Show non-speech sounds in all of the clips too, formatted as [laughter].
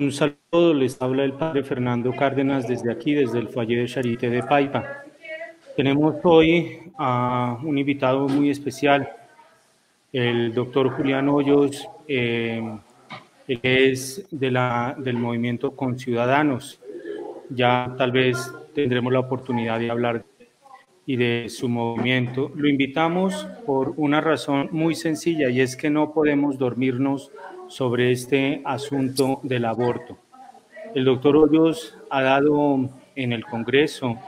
Un saludo, les habla el padre Fernando Cárdenas desde aquí, desde el Foyer de Charité de Paipa. Tenemos hoy a un invitado muy especial, el doctor Julián Hoyos, eh, es de la, del movimiento Con Ciudadanos. Ya tal vez tendremos la oportunidad de hablar y de su movimiento. Lo invitamos por una razón muy sencilla y es que no podemos dormirnos sobre este asunto del aborto. El doctor Hoyos ha dado en el Congreso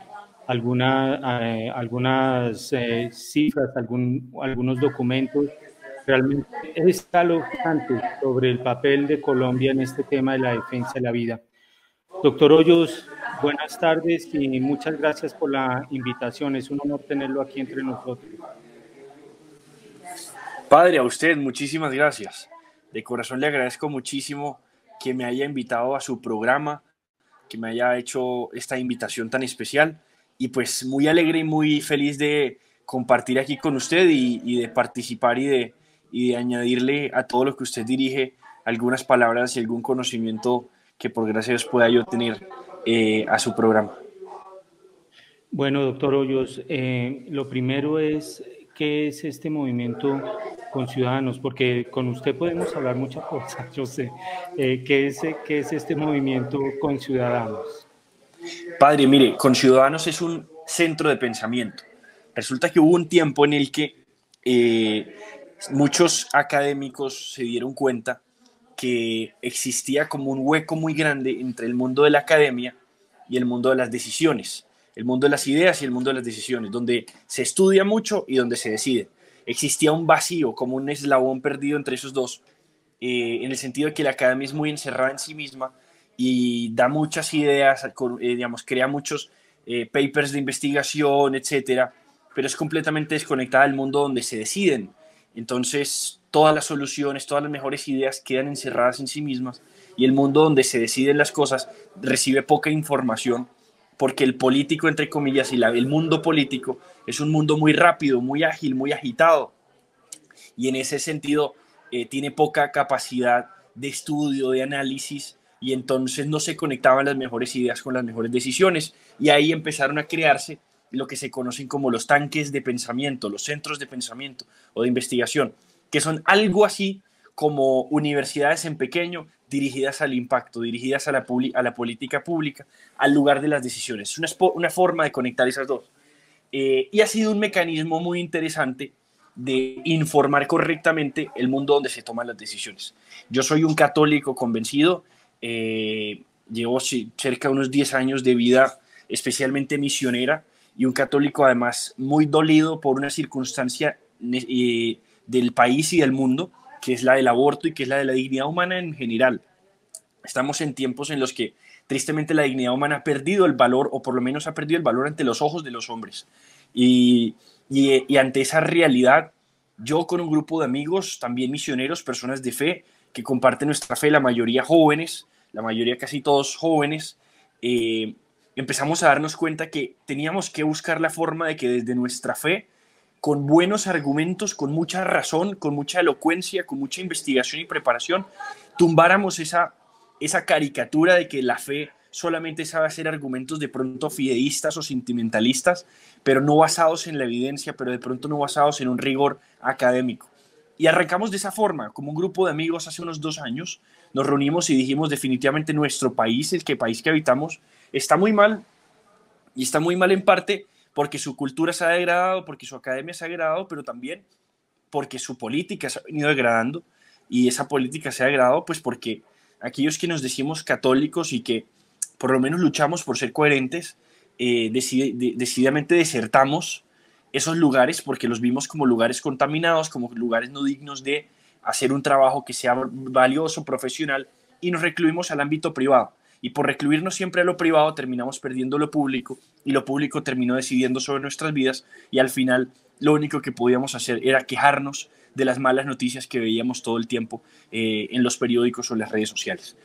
eh, algunas eh, cifras, algún, algunos documentos realmente escalofriantes sobre el papel de Colombia en este tema de la defensa de la vida. Doctor Hoyos, buenas tardes y muchas gracias por la invitación. Es un honor tenerlo aquí entre nosotros. Padre, a usted muchísimas gracias de corazón le agradezco muchísimo que me haya invitado a su programa, que me haya hecho esta invitación tan especial y pues muy alegre y muy feliz de compartir aquí con usted y, de participar y de, y de añadirle a todo lo que usted dirige algunas palabras y algún conocimiento que por gracias pueda yo tener eh, a su programa. Bueno, doctor Hoyos, eh, lo primero es, ¿qué es este movimiento con ciudadanos, porque con usted podemos hablar muchas cosas, [laughs] yo sé. Eh, ¿qué, es, ¿Qué es este movimiento con ciudadanos? Padre, mire, con ciudadanos es un centro de pensamiento. Resulta que hubo un tiempo en el que eh, muchos académicos se dieron cuenta que existía como un hueco muy grande entre el mundo de la academia y el mundo de las decisiones, el mundo de las ideas y el mundo de las decisiones, donde se estudia mucho y donde se decide existía un vacío, como un eslabón perdido entre esos dos, eh, en el sentido de que la academia es muy encerrada en sí misma y da muchas ideas, eh, digamos, crea muchos eh, papers de investigación, etcétera, pero es completamente desconectada del mundo donde se deciden. Entonces, todas las soluciones, todas las mejores ideas quedan encerradas en sí mismas y el mundo donde se deciden las cosas recibe poca información porque el político, entre comillas, y el mundo político es un mundo muy rápido, muy ágil, muy agitado. Y en ese sentido eh, tiene poca capacidad de estudio, de análisis, y entonces no se conectaban las mejores ideas con las mejores decisiones. Y ahí empezaron a crearse lo que se conocen como los tanques de pensamiento, los centros de pensamiento o de investigación, que son algo así como universidades en pequeño dirigidas al impacto, dirigidas a la, a la política pública, al lugar de las decisiones. Es una, forma de conectar esas dos. Eh, y ha sido un mecanismo muy interesante de informar correctamente el mundo donde se toman las decisiones. Yo soy un católico convencido, eh, llevo cerca de unos 10 años de vida especialmente misionera y un católico además muy dolido por una circunstancia eh, del país y del mundo que es la del aborto y que es la de la dignidad humana en general. Estamos en tiempos en los que tristemente la dignidad humana ha perdido el valor, o por lo menos ha perdido el valor ante los ojos de los hombres. Y, ante esa realidad, yo con un grupo de amigos, también misioneros, personas de fe, que comparten nuestra fe, la mayoría jóvenes, la mayoría casi todos jóvenes, eh, empezamos a darnos cuenta que teníamos que buscar la forma de que desde nuestra fe con buenos argumentos, con mucha razón, con mucha elocuencia, con mucha investigación y preparación, tumbáramos esa, esa caricatura de que la fe solamente sabe hacer argumentos de pronto fideístas o sentimentalistas, pero no basados en la evidencia, pero de pronto no basados en un rigor académico. Y arrancamos de esa forma, como un grupo de amigos hace unos dos años, nos reunimos y dijimos definitivamente nuestro país, el que país que habitamos, está muy mal, y está muy mal en parte porque su cultura se ha degradado, porque su academia se ha degradado, pero también porque su política se ha venido degradando y esa política se ha degradado pues porque aquellos que nos decimos católicos y que por lo menos luchamos por ser coherentes, eh, decididamente desertamos esos lugares porque los vimos como lugares contaminados, como lugares no dignos de hacer un trabajo que sea valioso, profesional, y nos recluimos al ámbito privado. Y por recluirnos siempre a lo privado terminamos perdiendo lo público y lo público terminó decidiendo sobre nuestras vidas y al final lo único que podíamos hacer era quejarnos de las malas noticias que veíamos todo el tiempo eh, en los periódicos o en las redes sociales.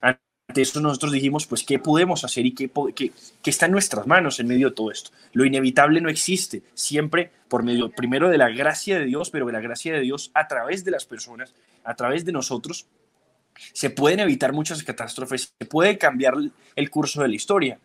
Ante eso nosotros dijimos, pues, ¿qué podemos hacer y qué, qué, qué, está en nuestras manos en medio de todo esto? Lo inevitable no existe, siempre por medio, primero, de la gracia de Dios, pero de la gracia de Dios a través de las personas, a través de nosotros, se pueden evitar muchas catástrofes, se puede cambiar el curso de la historia.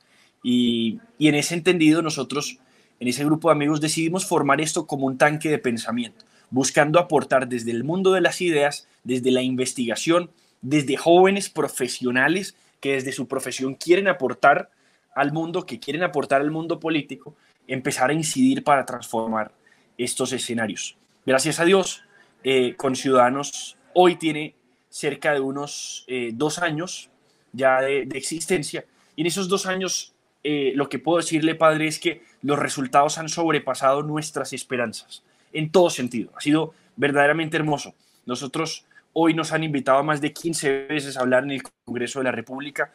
Y, y en ese entendido nosotros, en ese grupo de amigos, decidimos formar esto como un tanque de pensamiento, buscando aportar desde el mundo de las ideas, desde la investigación, desde jóvenes profesionales que desde su profesión quieren aportar al mundo, que quieren aportar al mundo político, empezar a incidir para transformar estos escenarios. Gracias a Dios, eh, con Ciudadanos hoy tiene cerca de unos eh, dos años ya de, existencia. Y en esos dos años, eh, lo que puedo decirle, padre, es que los resultados han sobrepasado nuestras esperanzas, en todo sentido. Ha sido verdaderamente hermoso. Nosotros hoy nos han invitado más de 15 veces a hablar en el Congreso de la República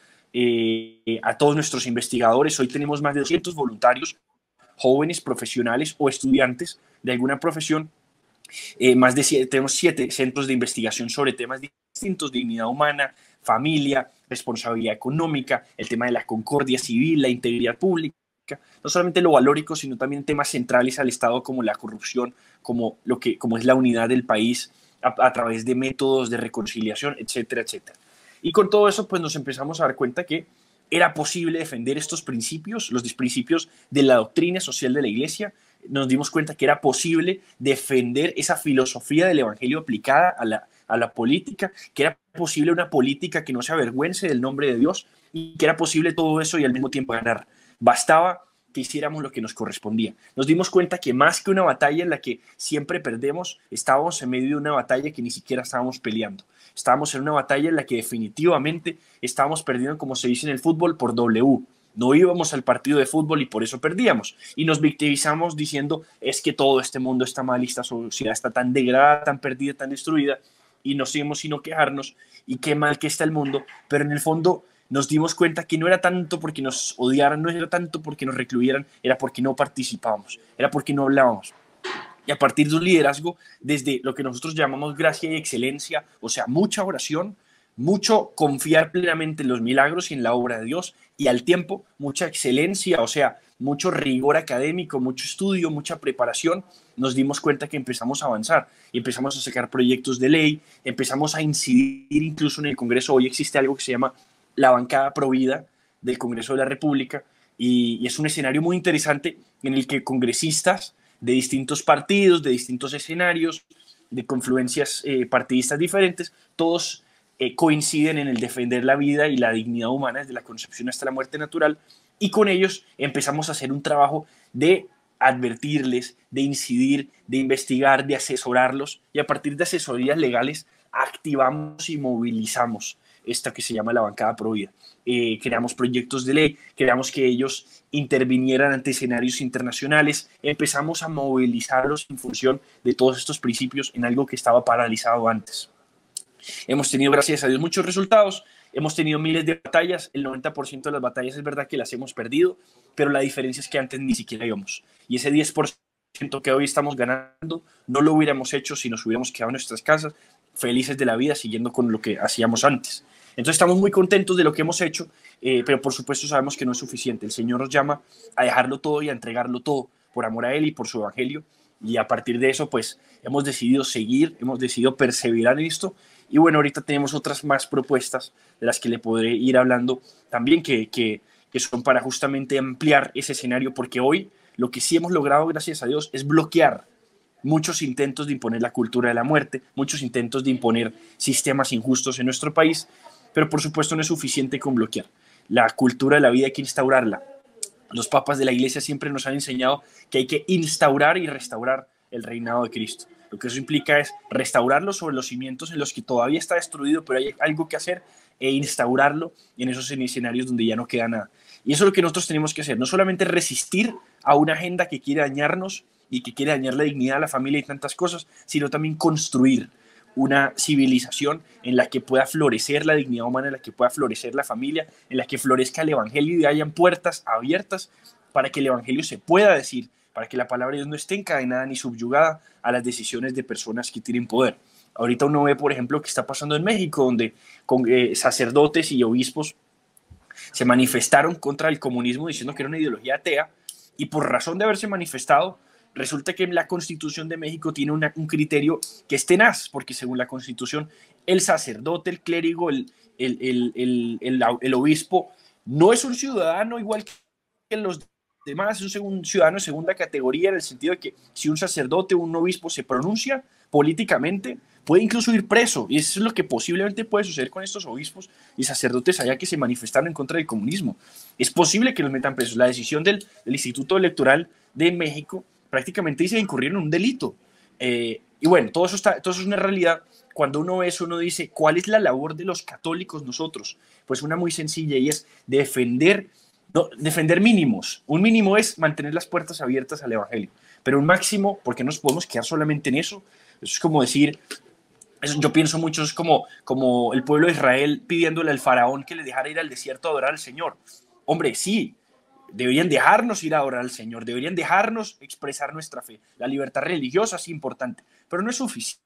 a todos nuestros investigadores. Hoy tenemos más de 200 voluntarios, jóvenes, profesionales o estudiantes de alguna profesión eh, más de siete, tenemos siete centros de investigación sobre temas distintos, dignidad humana, familia, responsabilidad económica, el tema de la concordia civil, la integridad pública, no solamente lo valórico, sino también temas centrales al Estado como la corrupción, como, lo que, como es la unidad del país a, a través de métodos de reconciliación, etcétera, etcétera. Y con todo eso, pues nos empezamos a dar cuenta que era posible defender estos principios, los principios de la doctrina social de la Iglesia, nos dimos cuenta que era posible defender esa filosofía del Evangelio aplicada a la, a la política, que era posible una política que no se avergüence del nombre de Dios y que era posible todo eso y al mismo tiempo ganar. Bastaba que hiciéramos lo que nos correspondía. Nos dimos cuenta que más que una batalla en la que siempre perdemos, estábamos en medio de una batalla que ni siquiera estábamos peleando. Estábamos en una batalla en la que definitivamente estábamos perdiendo, como se dice en el fútbol, por W no íbamos al partido de fútbol y por eso perdíamos. Y nos victimizamos diciendo, es que todo este mundo está mal, esta sociedad está tan degradada, tan perdida, tan destruida, y no seguimos sino quejarnos, y qué mal que está el mundo, pero en el fondo nos dimos cuenta que no era tanto porque nos odiaran, no era tanto porque nos recluyeran, era porque no participábamos, era porque no hablábamos. Y a partir de un liderazgo, desde lo que nosotros llamamos gracia y excelencia, o sea, mucha oración, mucho confiar plenamente en los milagros y en la obra de Dios y al tiempo mucha excelencia, o sea, mucho rigor académico, mucho estudio, mucha preparación, nos dimos cuenta que empezamos a avanzar empezamos a sacar proyectos de ley, empezamos a incidir incluso en el Congreso. Hoy existe algo que se llama la bancada provida del Congreso de la República y, es un escenario muy interesante en el que congresistas de distintos partidos, de distintos escenarios, de confluencias eh, partidistas diferentes, todos eh, coinciden en el defender la vida y la dignidad humana desde la concepción hasta la muerte natural y con ellos empezamos a hacer un trabajo de advertirles, de incidir, de investigar, de asesorarlos y a partir de asesorías legales activamos y movilizamos esta que se llama la bancada provida. Eh, creamos proyectos de ley, creamos que ellos intervinieran ante escenarios internacionales, empezamos a movilizarlos en función de todos estos principios en algo que estaba paralizado antes. Hemos tenido, gracias a Dios, muchos resultados. Hemos tenido miles de batallas. El 90% de las batallas es verdad que las hemos perdido, pero la diferencia es que antes ni siquiera íbamos. Y ese 10% que hoy estamos ganando no lo hubiéramos hecho si nos hubiéramos quedado en nuestras casas, felices de la vida, siguiendo con lo que hacíamos antes. Entonces estamos muy contentos de lo que hemos hecho, eh, pero por supuesto sabemos que no es suficiente. El Señor nos llama a dejarlo todo y a entregarlo todo por amor a Él y por su Evangelio. Y a partir de eso, pues hemos decidido seguir, hemos decidido perseverar en esto y bueno, ahorita tenemos otras más propuestas de las que le podré ir hablando también que, que, que son para justamente ampliar ese escenario, porque hoy lo que sí hemos logrado, gracias a Dios, es bloquear muchos intentos de imponer la cultura de la muerte, muchos intentos de imponer sistemas injustos en nuestro país, pero por supuesto no es suficiente con bloquear. La cultura de la vida hay que instaurarla. Los papas de la iglesia siempre nos han enseñado que hay que instaurar y restaurar el reinado de Cristo. Lo que eso implica es restaurarlo sobre los cimientos en los que todavía está destruido, pero hay algo que hacer e instaurarlo en esos escenarios donde ya no queda nada. Y eso es lo que nosotros tenemos que hacer, no solamente resistir a una agenda que quiere dañarnos y que quiere dañar la dignidad, la familia y tantas cosas, sino también construir una civilización en la que pueda florecer la dignidad humana, en la que pueda florecer la familia, en la que florezca el Evangelio y hayan puertas abiertas para que el Evangelio se pueda decir para que la palabra de Dios no esté encadenada ni subyugada a las decisiones de personas que tienen poder. Ahorita uno ve, por ejemplo, que está pasando en México, donde eh, sacerdotes y obispos se manifestaron contra el comunismo diciendo que era una ideología atea y por razón de haberse manifestado resulta que la Constitución de México tiene un criterio que es tenaz, porque según la Constitución, el sacerdote, el clérigo, el, el, obispo, no es un ciudadano igual que los demás, es un ciudadano de segunda categoría en el sentido de que si un sacerdote o un obispo se pronuncia políticamente, puede incluso ir preso. Y eso es lo que posiblemente puede suceder con estos obispos y sacerdotes allá que se manifestaron en contra del comunismo. Es posible que los metan presos. La decisión del, Instituto Electoral de México prácticamente dice incurrir en un delito. Eh, y bueno, todo eso, está, todo eso es una realidad. Cuando uno ve eso, uno dice, ¿cuál es la labor de los católicos nosotros? Pues una muy sencilla y es defender, no, defender mínimos. Un mínimo es mantener las puertas abiertas al Evangelio, pero un máximo, porque no nos podemos quedar solamente en eso. Eso es como decir, yo pienso mucho, es como, como el pueblo de Israel pidiéndole al faraón que le dejara ir al desierto a adorar al Señor. Hombre, sí, deberían dejarnos ir a adorar al Señor, deberían dejarnos expresar nuestra fe. La libertad religiosa es importante, pero no es suficiente.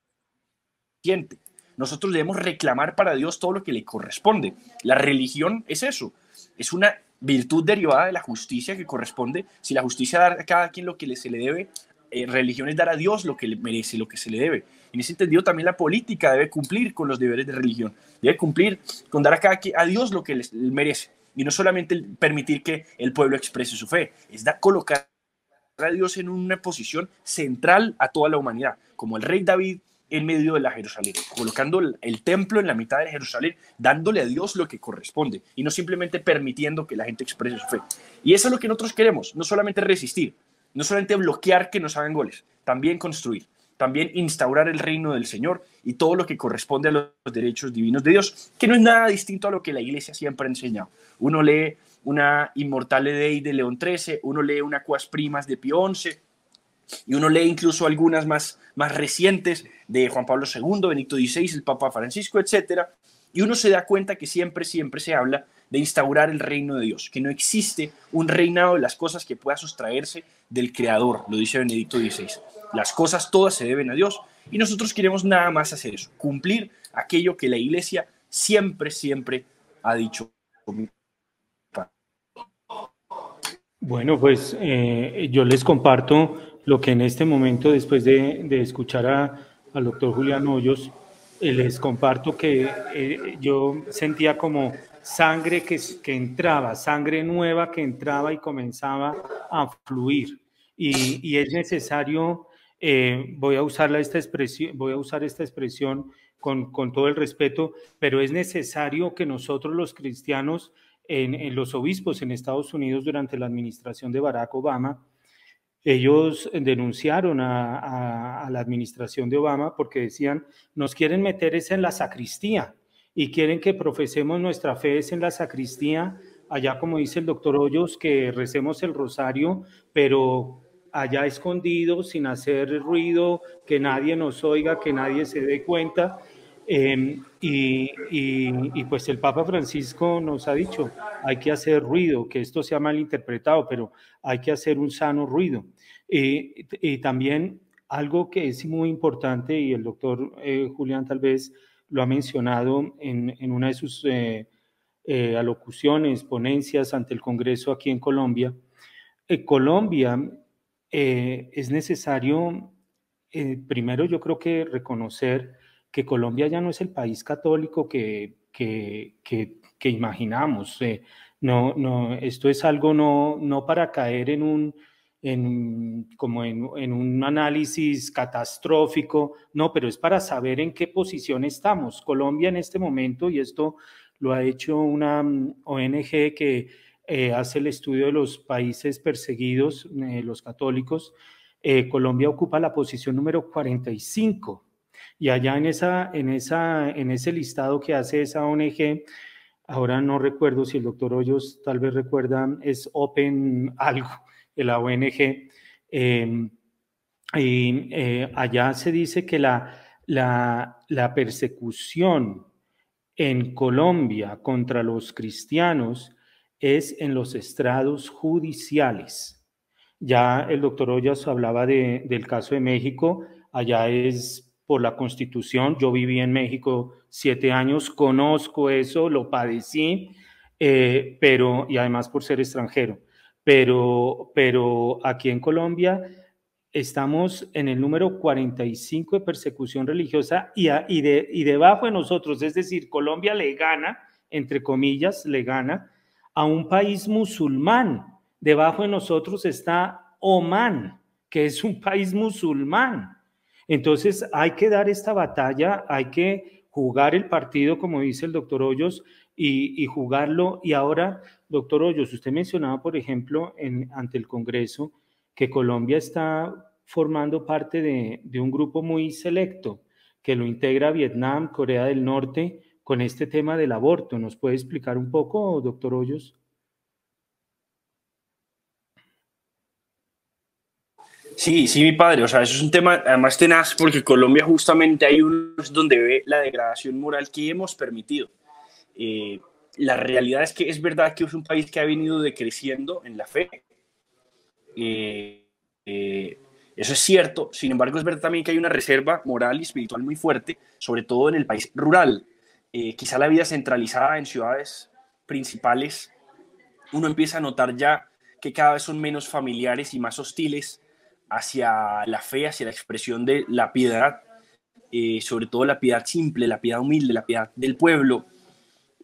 Nosotros debemos reclamar para Dios todo lo que le corresponde. La religión es eso, es una virtud derivada de la justicia que corresponde. Si la justicia da a cada quien lo que se le debe, eh, religión es dar a Dios lo que le merece, lo que se le debe. En ese sentido, también la política debe cumplir con los deberes de religión, debe cumplir con dar a, cada, a Dios lo que le merece. Y no solamente permitir que el pueblo exprese su fe, es dar, colocar a Dios en una posición central a toda la humanidad, como el rey David en medio de la Jerusalén, colocando el, templo en la mitad de Jerusalén, dándole a Dios lo que corresponde y no simplemente permitiendo que la gente exprese su fe. Y eso es lo que nosotros queremos, no solamente resistir, no solamente bloquear que nos hagan goles, también construir también instaurar el reino del Señor y todo lo que corresponde a los derechos divinos de Dios, que no es nada distinto a lo que la iglesia siempre ha enseñado. Uno lee una Inmortale Dei de León XIII, uno lee una Cuas Primas de Pío XI, y uno lee incluso algunas más, más recientes de Juan Pablo II, Benito XVI, el Papa Francisco, etc. Y uno se da cuenta que siempre, siempre se habla de instaurar el reino de Dios, que no existe un reinado de las cosas que pueda sustraerse del Creador, lo dice Benedicto XVI. Las cosas todas se deben a Dios y nosotros queremos nada más hacer eso, cumplir aquello que la iglesia siempre, siempre ha dicho. Bueno, pues eh, yo les comparto lo que en este momento, después de, escuchar al doctor Julián Hoyos, eh, les comparto que eh, yo sentía como sangre que, entraba, sangre nueva que entraba y comenzaba a fluir. Y, es necesario eh, voy, a usar esta expresión, voy a usar esta expresión con, con, todo el respeto, pero es necesario que nosotros los cristianos, en, los obispos en Estados Unidos durante la administración de Barack Obama, ellos denunciaron a, la administración de Obama porque decían, nos quieren meter es en la sacristía y quieren que profesemos nuestra fe en la sacristía, allá como dice el doctor Hoyos, que recemos el rosario, pero allá escondido, sin hacer ruido, que nadie nos oiga, que nadie se dé cuenta. Em, y, y, pues el Papa Francisco nos ha dicho, hay que hacer ruido, que esto sea mal interpretado, pero hay que hacer un sano ruido. Y también algo que es muy importante, y el doctor eh, Julián tal vez lo ha mencionado en, en una de sus eh, eh, alocuciones, ponencias ante el Congreso aquí en Colombia, Colombia eh, es necesario, eh, primero yo creo que reconocer que Colombia ya no es el país católico que, que, que, imaginamos. Eh, no, no, esto es algo no, no para caer en un, en, como en, en, un análisis catastrófico, no, pero es para saber en qué posición estamos. Colombia en este momento, y esto lo ha hecho una mm, ONG que eh, hace el estudio de los países perseguidos, eh, los católicos, eh, Colombia ocupa la posición número 45. Y allá en, esa, en, esa, en ese listado que hace esa ONG, ahora no recuerdo si el doctor Hoyos tal vez recuerda, es Open algo, de la ONG. Em, y allá se dice que la, la, la persecución en Colombia contra los cristianos es en los estrados judiciales. Ya el doctor Ollas hablaba de, del caso de México, allá es por la constitución, yo viví en México siete años, conozco eso, lo padecí, eh, pero, y además por ser extranjero, pero, pero aquí en Colombia estamos en el número 45 de persecución religiosa y, y, de, y debajo de nosotros, es decir, Colombia le gana, entre comillas, le gana a un país musulmán. Debajo de nosotros está Oman, que es un país musulmán. Entonces hay que dar esta batalla, hay que jugar el partido, como dice el doctor Hoyos, y, jugarlo. Y ahora, doctor Hoyos, usted mencionaba, por ejemplo, en, ante el Congreso, que Colombia está formando parte de, de un grupo muy selecto, que lo integra Vietnam, Corea del Norte, con este tema del aborto. ¿Nos puede explicar un poco, doctor Hoyos? Sí, sí, mi padre. O sea, eso es un tema además tenaz porque Colombia justamente hay unos donde ve la degradación moral que hemos permitido. Eh, la realidad es que es verdad que es un país que ha venido decreciendo en la fe. Eh, eh, eso es cierto. Sin embargo, es verdad también que hay una reserva moral y espiritual muy fuerte, sobre todo en el país rural. quizá la vida centralizada en ciudades principales, uno empieza a notar ya que cada vez son menos familiares y más hostiles hacia la fe, hacia la expresión de la piedad, sobre todo la piedad simple, la piedad humilde, la piedad del pueblo.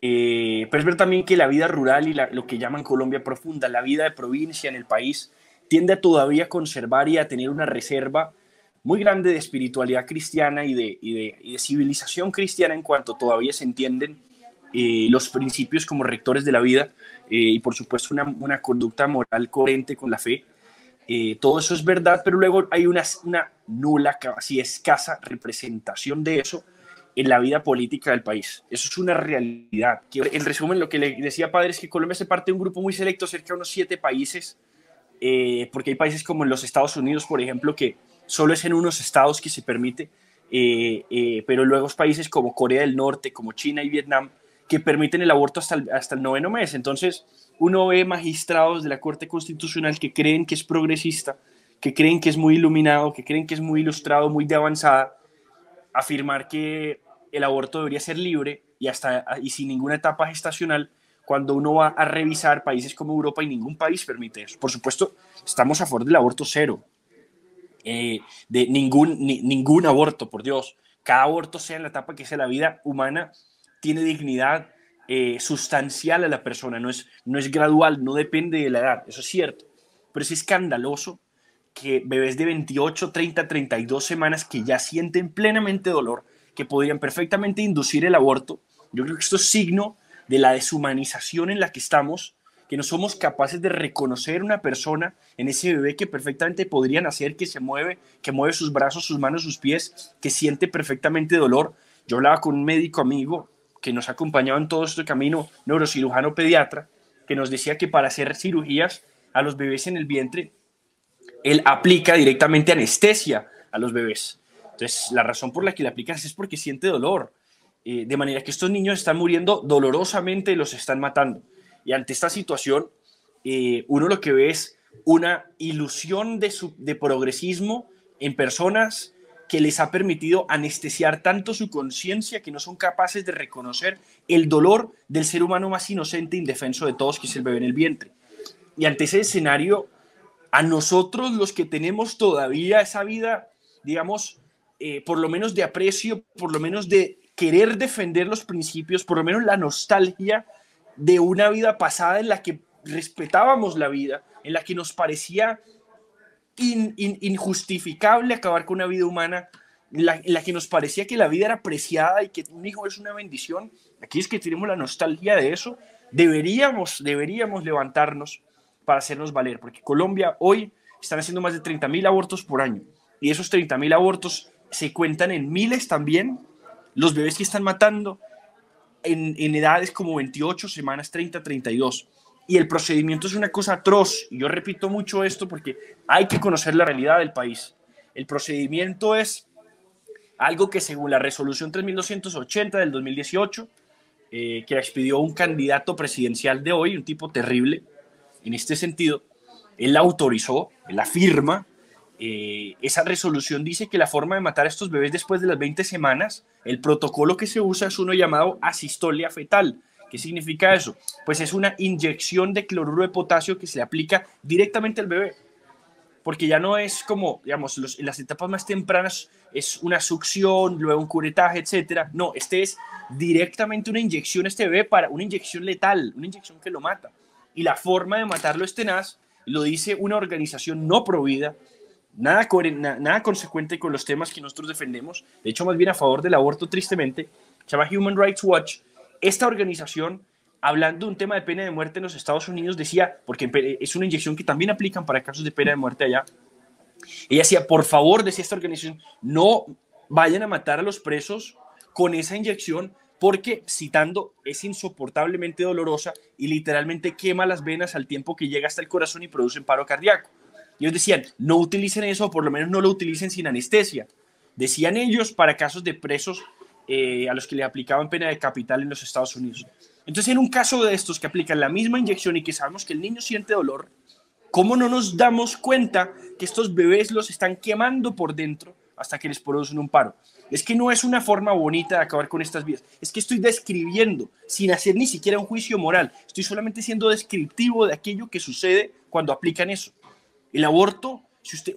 Eh, pero es ver también que la vida rural y lo que llaman Colombia profunda, la vida de provincia en el país, tiende a todavía conservar y a tener una reserva muy grande de espiritualidad cristiana y de, civilización cristiana en cuanto todavía se entienden eh, los principios como rectores de la vida y por supuesto una, conducta moral coherente con la fe. Eh, todo eso es verdad, pero luego hay una nula, casi escasa representación de eso en la vida política del país. Eso es una realidad. En resumen, lo que le decía padre es que Colombia se parte de un grupo muy selecto, cerca de unos siete países, eh, porque hay países como en los Estados Unidos, por ejemplo, que solo es en unos estados que se permite, eh, pero luego países como Corea del Norte, como China y Vietnam, que permiten el aborto hasta el, hasta el noveno mes. Entonces, uno ve magistrados de la Corte Constitucional que creen que es progresista, que creen que es muy iluminado, que creen que es muy ilustrado, muy de avanzada, afirmar que el aborto debería ser libre y, hasta, y sin ninguna etapa gestacional, cuando uno va a revisar países como Europa y ningún país permite eso. Por supuesto, estamos a favor del aborto cero, eh, de ningún, ningún aborto, por Dios. Cada aborto, sea en la etapa que sea la vida humana, tiene dignidad, eh, sustancial a la persona, no es, no es gradual, no depende de la edad, eso es cierto. Pero es escandaloso que bebés de 28, 30, 32 semanas que ya sienten plenamente dolor, que podrían perfectamente inducir el aborto, yo creo que esto es signo de la deshumanización en la que estamos, que no somos capaces de reconocer una persona en ese bebé que perfectamente podría nacer, que se mueve, que mueve sus brazos, sus manos, sus pies, que siente perfectamente dolor. Yo hablaba con un médico amigo que nos ha acompañado en todo este camino, neurocirujano pediatra, que nos decía que para hacer cirugías a los bebés en el vientre, él aplica directamente anestesia a los bebés. Entonces, la razón por la que le aplica es porque siente dolor. Eh, de manera que estos niños están muriendo dolorosamente y los están matando. Y ante esta situación, eh, uno lo que ve es una ilusión de, de progresismo en personas que les ha permitido anestesiar tanto su conciencia que no son capaces de reconocer el dolor del ser humano más inocente e indefenso de todos, que es el bebé en el vientre. Y ante ese escenario, a nosotros los que tenemos todavía esa vida, digamos, eh, por lo menos de aprecio, por lo menos de querer defender los principios, por lo menos la nostalgia de una vida pasada en la que respetábamos la vida, en la que nos parecía injustificable acabar con una vida humana en la, que nos parecía que la vida era preciada y que un hijo es una bendición. Aquí es que tenemos la nostalgia de eso. Deberíamos, deberíamos levantarnos para hacernos valer, porque Colombia hoy están haciendo más de 30 mil abortos por año y esos 30 mil abortos se cuentan en miles también. Los bebés que están matando en, en edades como 28 semanas, 30, 32 y el procedimiento es una cosa atroz. Y yo repito mucho esto porque hay que conocer la realidad del país. El procedimiento es algo que según la resolución 3280 del 2018, eh, que expidió un candidato presidencial de hoy, un tipo terrible en este sentido, él autorizó, él la firma. Eh, esa resolución dice que la forma de matar a estos bebés después de las 20 semanas, el protocolo que se usa es uno llamado asistolia fetal, ¿Qué significa eso? Pues es una inyección de cloruro de potasio que se le aplica directamente al bebé. porque ya no es como, digamos, en las etapas más tempranas es una succión, luego un curetaje, etcétera. No, este es directamente una inyección a este bebé para una inyección letal, una inyección que lo mata. Y la forma de matarlo es tenaz, lo dice una organización no provida, nada, nada consecuente con los temas que nosotros defendemos, de hecho más bien a favor del aborto tristemente, se llama Human Rights Watch. Esta organización hablando de un tema de pena de muerte en los Estados Unidos, decía, porque es una inyección que también aplican para casos de pena de muerte allá, ella decía, por favor, decía esta organización, no vayan a matar a los presos con esa inyección porque, citando, es insoportablemente dolorosa y literalmente quema las venas al tiempo que llega hasta el corazón y produce paro cardíaco. Y ellos decían, no utilicen eso, o por lo menos no lo utilicen sin anestesia. Decían ellos para casos de presos eh, a los que le aplicaban pena de capital en los Estados Unidos. Entonces, en un caso de estos que aplican la misma inyección y que sabemos que el niño siente dolor, ¿cómo no nos damos cuenta que estos bebés los están quemando por dentro hasta que les producen un paro? Es que no es una forma bonita de acabar con estas vidas. Es que estoy describiendo, sin hacer ni siquiera un juicio moral. Estoy solamente siendo descriptivo de aquello que sucede cuando aplican eso. El aborto, si usted,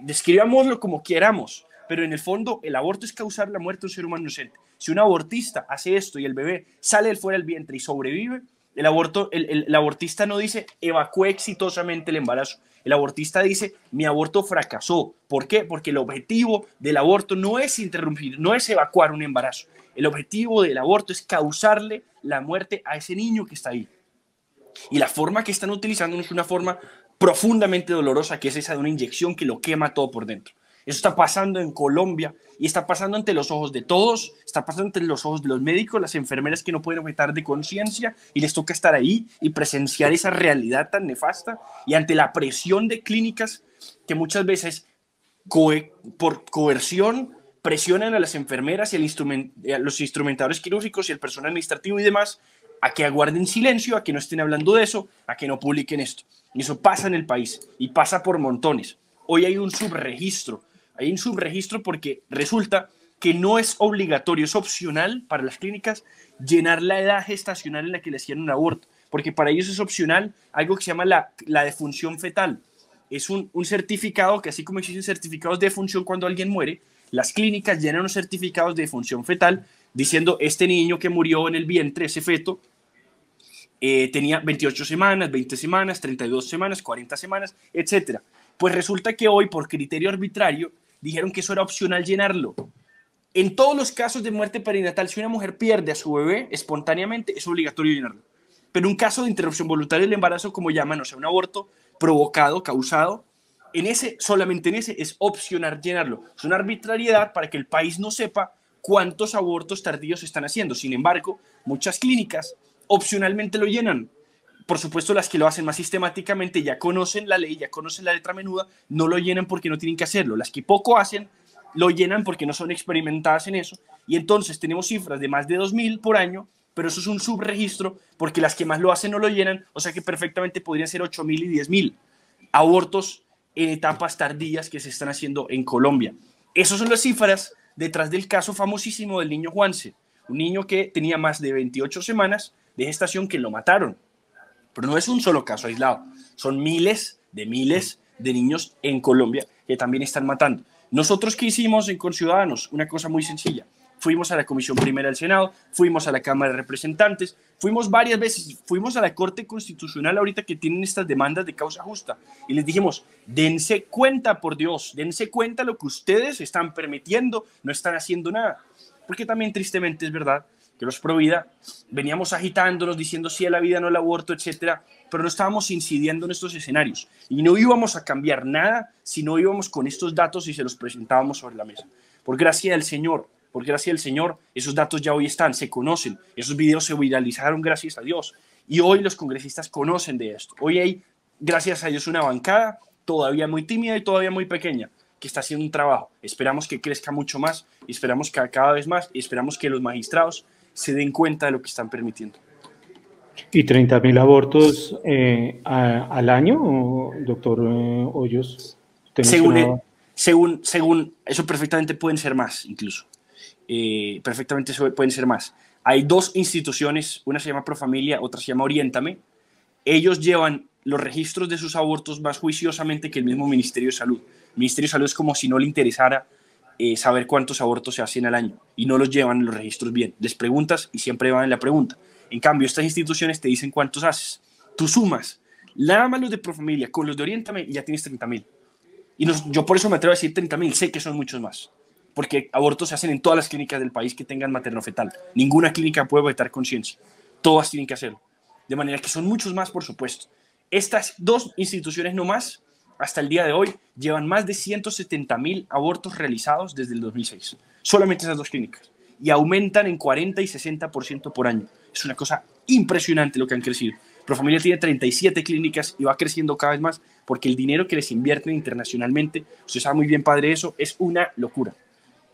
describámoslo como queramos, pero en el fondo el aborto es causar la muerte de un ser humano inocente. Si un abortista hace esto y el bebé sale del fuera del vientre y sobrevive, el, aborto, el, abortista no dice evacué exitosamente el embarazo. El abortista dice mi aborto fracasó. ¿Por qué? Porque el objetivo del aborto no es interrumpir, no es evacuar un embarazo. El objetivo del aborto es causarle la muerte a ese niño que está ahí. Y la forma que están utilizando es una forma profundamente dolorosa, que es esa de una inyección que lo quema todo por dentro. Eso está pasando en Colombia y está pasando ante los ojos de todos, está pasando ante los ojos de los médicos, las enfermeras que no pueden objetar de conciencia y les toca estar ahí y presenciar esa realidad tan nefasta y ante la presión de clínicas que muchas veces por coerción presionan a las enfermeras y a los instrumentadores quirúrgicos y el personal administrativo y demás a que aguarden silencio, a que no estén hablando de eso, a que no publiquen esto. Y eso pasa en el país y pasa por montones. Hoy hay un subregistro hay un subregistro porque resulta que no es obligatorio, es opcional para las clínicas llenar la edad gestacional en la que le hacían un aborto, porque para ellos es opcional algo que se llama la, la defunción fetal. Es un, un certificado que así como existen certificados de defunción cuando alguien muere, las clínicas llenan unos certificados de defunción fetal diciendo este niño que murió en el vientre, ese feto, eh, tenía 28 semanas, 20 semanas, 32 semanas, 40 semanas, etc. Pues resulta que hoy, por criterio arbitrario, dijeron que eso era opcional llenarlo. En todos los casos de muerte perinatal, si una mujer pierde a su bebé espontáneamente, es obligatorio llenarlo. Pero un caso de interrupción voluntaria del embarazo, como llaman, o sea, un aborto provocado, causado, en ese, solamente en ese, es opcional llenarlo. Es una arbitrariedad para que el país no sepa cuántos abortos tardíos están haciendo. Sin embargo, muchas clínicas opcionalmente lo llenan por supuesto, las que lo hacen más sistemáticamente ya conocen la ley, ya conocen la letra menuda, no lo llenan porque no tienen que hacerlo. Las que poco hacen, lo llenan porque no son experimentadas en eso. Y entonces tenemos cifras de más de 2.000 por año, pero eso es un subregistro porque las que más lo hacen no lo llenan, o sea que perfectamente podrían ser 8.000 y 10.000 abortos en etapas tardías que se están haciendo en Colombia. Esas son las cifras detrás del caso famosísimo del niño Juanse, un niño que tenía más de 28 semanas de gestación que lo mataron. Pero no es un solo caso aislado, son miles de miles de niños en Colombia que también están matando. Nosotros qué hicimos en Conciudadanos? Una cosa muy sencilla. Fuimos a la Comisión Primera del Senado, fuimos a la Cámara de Representantes, fuimos varias veces, fuimos a la Corte Constitucional ahorita que tienen estas demandas de causa justa y les dijimos, dense cuenta, por Dios, dense cuenta lo que ustedes están permitiendo, no están haciendo nada. Porque también tristemente es verdad que los pro vida veníamos agitándonos diciendo sí a la vida, no al aborto, etcétera, pero no estábamos incidiendo en estos escenarios y no íbamos a cambiar nada si no íbamos con estos datos y se los presentábamos sobre la mesa. Por gracia del Señor, por gracia del Señor, esos datos ya hoy están, se conocen, esos videos se viralizaron gracias a Dios y hoy los congresistas conocen de esto. Hoy hay, gracias a Dios, una bancada todavía muy tímida y todavía muy pequeña, que está haciendo un trabajo. Esperamos que crezca mucho más esperamos que cada vez más esperamos que los magistrados se den cuenta de lo que están permitiendo. ¿Y 30.000 abortos eh, al año, doctor eh, Hoyos? Según, e, según, según, eso perfectamente pueden ser más, incluso. Eh, perfectamente pueden ser más. Hay dos instituciones, una se llama Profamilia, otra se llama Oriéntame. Ellos llevan los registros de sus abortos más juiciosamente que el mismo Ministerio de Salud. El Ministerio de Salud es como si no le interesara eh, saber cuántos abortos se hacen al año y no los llevan en los registros bien. Les preguntas y siempre van en la pregunta. En cambio, estas instituciones te dicen cuántos haces. Tú sumas nada más los de Profamilia con los de Orientame y ya tienes 30 mil. Y yo por eso me atrevo a decir 30 mil, sé que son muchos más. Porque abortos se hacen en todas las clínicas del país que tengan materno-fetal. Ninguna clínica puede vetar conciencia. Todas tienen que hacerlo. De manera que son muchos más, por supuesto. Estas dos instituciones no más, hasta el día de hoy, llevan más de 170 mil abortos realizados desde el 2006. Solamente esas dos clínicas. Y aumentan en 40 y 60% por año. Es una cosa impresionante lo que han crecido. Profamilia tiene 37 clínicas y va creciendo cada vez más porque el dinero que les invierten internacionalmente, usted sabe muy bien, padre, eso es una locura.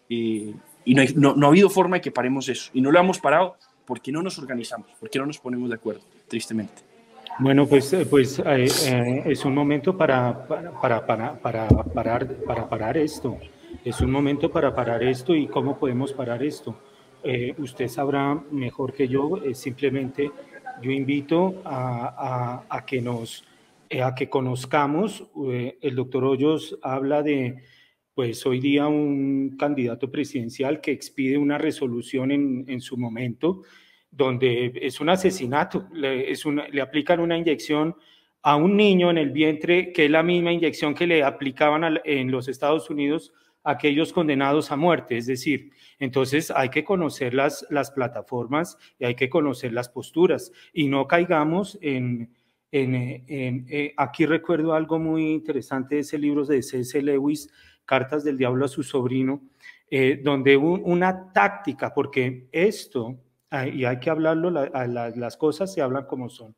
Eh, y no, no, ha habido forma de que paremos eso. Y no lo hemos parado porque no nos organizamos, porque no nos ponemos de acuerdo, tristemente. Bueno, pues, eh, pues eh, es un momento para, para, para, para, parar, para parar esto. Es un momento para parar esto y cómo podemos parar esto. usted sabrá mejor que yo, simplemente yo invito a, a, a que nos a que conozcamos. el doctor Hoyos habla de pues hoy día un candidato presidencial que expide una resolución en, en su momento donde es un asesinato, le, es una, le aplican una inyección a un niño en el vientre, que es la misma inyección que le aplicaban en los Estados Unidos a aquellos condenados a muerte. Es decir, entonces hay que conocer las, las plataformas y hay que conocer las posturas y no caigamos en, en, en, eh, aquí recuerdo algo muy interesante de ese libro de C.S. Lewis, Cartas del Diablo a su sobrino, eh, donde una táctica, porque esto, y hay que hablarlo, las cosas se hablan como son.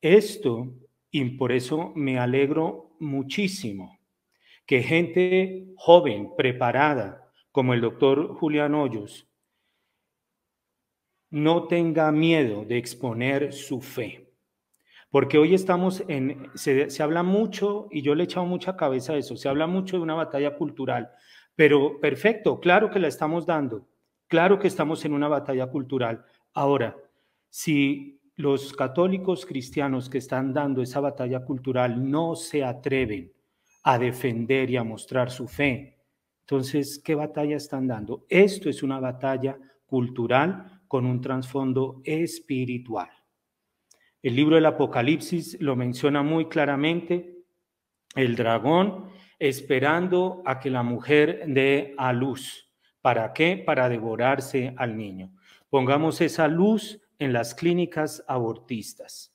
Esto, y por eso me alegro muchísimo, que gente joven, preparada, como el doctor Julián Hoyos, no tenga miedo de exponer su fe. Porque hoy estamos en, se, habla mucho, y yo le he echado mucha cabeza a eso, se habla mucho de una batalla cultural, pero perfecto, claro que la estamos dando, claro que estamos en una batalla cultural. Ahora, si los católicos cristianos que están dando esa batalla cultural no se atreven a defender y a mostrar su fe, entonces, ¿qué batalla están dando? Esto es una batalla cultural con un trasfondo espiritual. El libro del Apocalipsis lo menciona muy claramente, el dragón esperando a que la mujer dé a luz. ¿Para qué? Para devorarse al niño. Pongamos esa luz en las clínicas abortistas.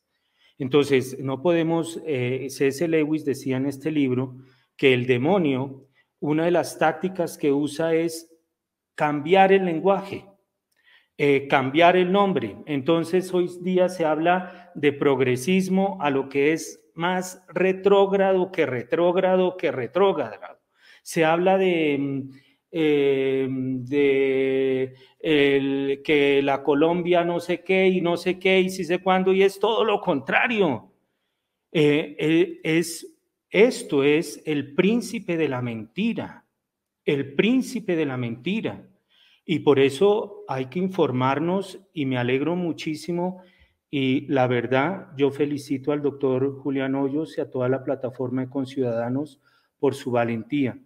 Entonces, no podemos, eh, C.S. Lewis decía en este libro que el demonio, una de las tácticas que usa es cambiar el lenguaje. Eh, cambiar el nombre. Entonces hoy día se habla de progresismo a lo que es más retrógrado que retrógrado que retrógrado. Se habla de, mm, eh, de que la Colombia no sé qué y no sé qué y si sé cuándo y es todo lo contrario. Eh, es, esto es el príncipe de la mentira, el príncipe de la mentira. Y por eso hay que informarnos y me alegro muchísimo y la verdad, yo felicito al doctor Julián Hoyos y a toda la plataforma de Conciudadanos por su valentía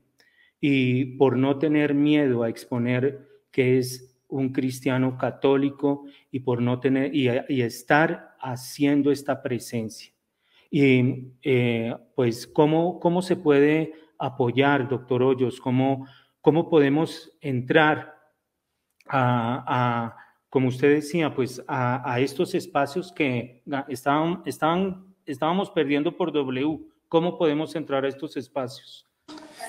y por no tener miedo a exponer que es un cristiano católico y por no tener y, estar haciendo esta presencia. Y eh, pues, ¿cómo, ¿cómo se puede apoyar, doctor Hoyos? ¿Cómo, cómo podemos entrar a, como usted decía, pues a, estos espacios que estaban, estaban, estábamos perdiendo por W. ¿Cómo podemos entrar a estos espacios?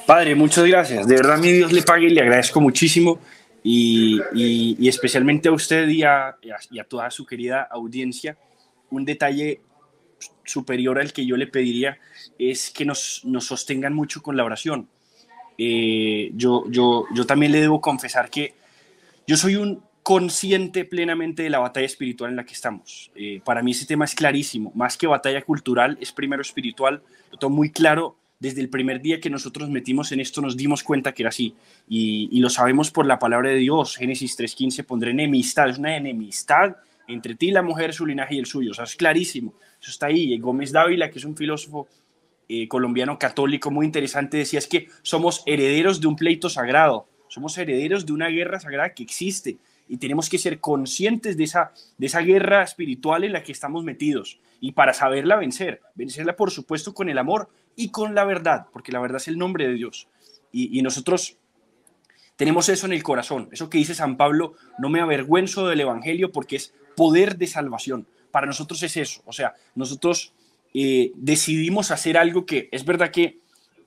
Padre, muchas gracias. De verdad, mi Dios le pague y le agradezco muchísimo. Y, y, especialmente a usted y a, y a, toda su querida audiencia, un detalle superior al que yo le pediría es que nos, nos sostengan mucho con la oración. Eh, yo, yo, yo también le debo confesar que yo soy un consciente plenamente de la batalla espiritual en la que estamos. Eh, para mí ese tema es clarísimo, más que batalla cultural, es primero espiritual, lo tengo muy claro. Desde el primer día que nosotros metimos en esto nos dimos cuenta que era así y, lo sabemos por la palabra de Dios. Génesis 3.15 pondré enemistad, es una enemistad entre ti, la mujer, su linaje y el suyo. O sea, es clarísimo. Eso está ahí. Gómez Dávila, que es un filósofo eh, colombiano católico muy interesante, decía es que somos herederos de un pleito sagrado, somos herederos de una guerra sagrada que existe y tenemos que ser conscientes de esa, de esa guerra espiritual en la que estamos metidos y para saberla vencer, vencerla por supuesto con el amor y con la verdad, porque la verdad es el nombre de Dios. Y, nosotros tenemos eso en el corazón, eso que dice San Pablo, no me avergüenzo del Evangelio porque es poder de salvación. Para nosotros es eso, o sea, nosotros eh, decidimos hacer algo que es verdad que